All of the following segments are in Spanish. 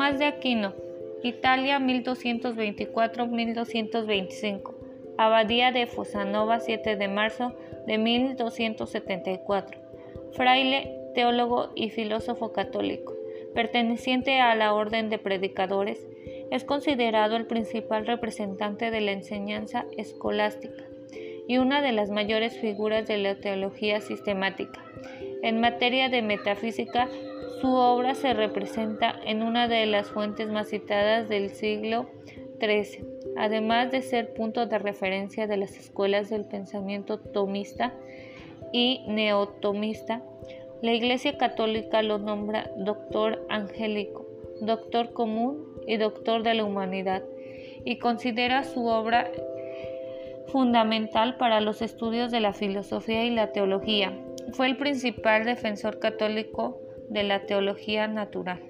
Tomás de Aquino, Italia 1224-1225. Abadía de Fosanova 7 de marzo de 1274. Fraile, teólogo y filósofo católico, perteneciente a la Orden de Predicadores, es considerado el principal representante de la enseñanza escolástica y una de las mayores figuras de la teología sistemática. En materia de metafísica, su obra se representa en una de las fuentes más citadas del siglo XIII, además de ser punto de referencia de las escuelas del pensamiento tomista y neotomista. La Iglesia Católica lo nombra doctor angélico, doctor común y doctor de la humanidad, y considera su obra fundamental para los estudios de la filosofía y la teología. Fue el principal defensor católico de la teología natural.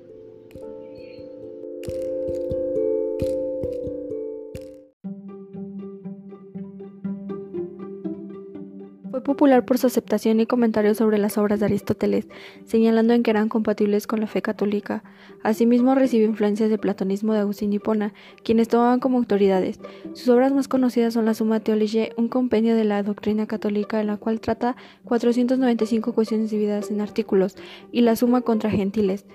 Fue popular por su aceptación y comentarios sobre las obras de Aristóteles, señalando en que eran compatibles con la fe católica. Asimismo, recibió influencias del platonismo de Agustín Hipona, quienes tomaban como autoridades. Sus obras más conocidas son la Summa Theologiae, un compendio de la doctrina católica en la cual trata 495 cuestiones divididas en artículos, y la Summa contra Gentiles,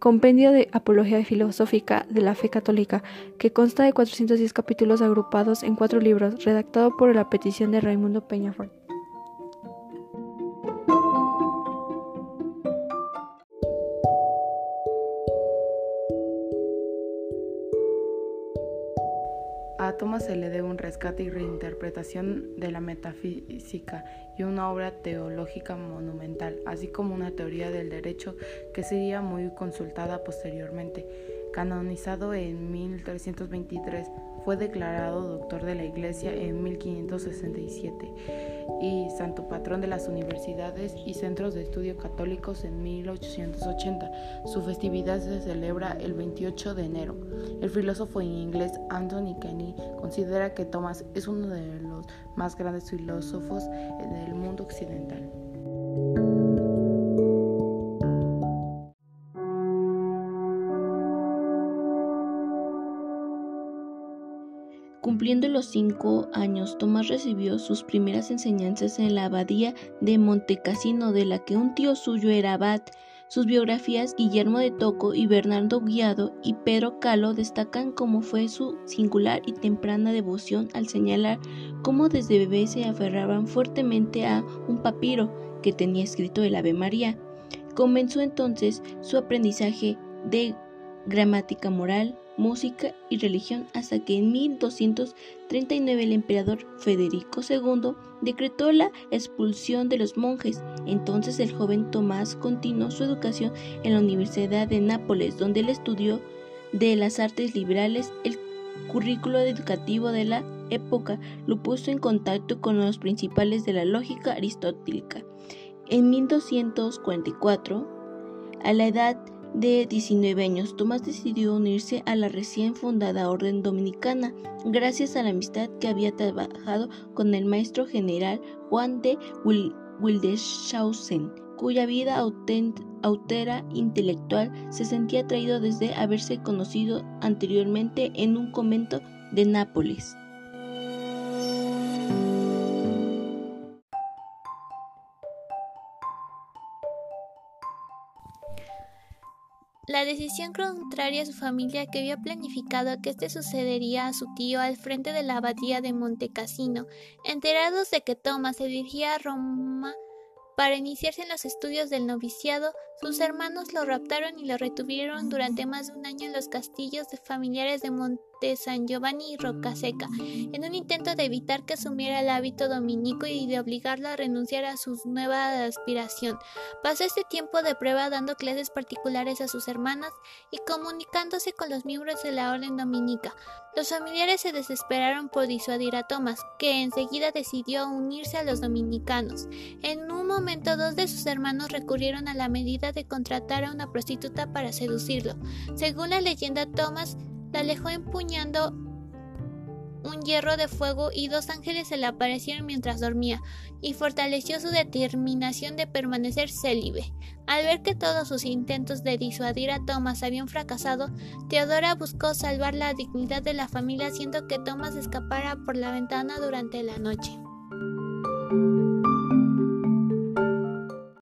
Compendio de Apología Filosófica de la Fe Católica, que consta de 410 capítulos agrupados en cuatro libros, redactado por la petición de Raimundo Peñafort. A Thomas se le debe un rescate y reinterpretación de la metafísica y una obra teológica monumental, así como una teoría del derecho que sería muy consultada posteriormente. Canonizado en 1323, fue declarado doctor de la Iglesia en 1567 y santo patrón de las universidades y centros de estudio católicos en 1880. Su festividad se celebra el 28 de enero. El filósofo inglés Anthony Kenny considera que Thomas es uno de los más grandes filósofos del mundo occidental. Cumpliendo los cinco años, Tomás recibió sus primeras enseñanzas en la abadía de Montecassino, de la que un tío suyo era abad. Sus biografías, Guillermo de Toco y Bernardo Guiado y Pedro Calo, destacan cómo fue su singular y temprana devoción al señalar cómo desde bebé se aferraban fuertemente a un papiro que tenía escrito el Ave María. Comenzó entonces su aprendizaje de gramática moral, música y religión hasta que en 1239 el emperador Federico II decretó la expulsión de los monjes. Entonces el joven Tomás continuó su educación en la Universidad de Nápoles, donde él estudió de las artes liberales. El currículo educativo de la época lo puso en contacto con los principales de la lógica aristotélica. En 1244, a la edad de 19 años, Tomás decidió unirse a la recién fundada Orden Dominicana, gracias a la amistad que había trabajado con el maestro general Juan de Wildeshausen, cuya vida autera intelectual se sentía atraído desde haberse conocido anteriormente en un convento de Nápoles. La decisión contraria a su familia que había planificado que este sucedería a su tío al frente de la abadía de Montecassino, enterados de que Thomas se dirigía a Roma para iniciarse en los estudios del noviciado, sus hermanos lo raptaron y lo retuvieron durante más de un año en los castillos de familiares de Monte San Giovanni y Rocaseca, en un intento de evitar que asumiera el hábito dominico y de obligarlo a renunciar a su nueva aspiración. Pasó este tiempo de prueba dando clases particulares a sus hermanas y comunicándose con los miembros de la orden dominica. Los familiares se desesperaron por disuadir a Tomás, que enseguida decidió unirse a los dominicanos. En un momento dos de sus hermanos recurrieron a la medida de contratar a una prostituta para seducirlo. Según la leyenda, Thomas la alejó empuñando un hierro de fuego y dos ángeles se le aparecieron mientras dormía, y fortaleció su determinación de permanecer célibe. Al ver que todos sus intentos de disuadir a Thomas habían fracasado, Teodora buscó salvar la dignidad de la familia haciendo que Thomas escapara por la ventana durante la noche.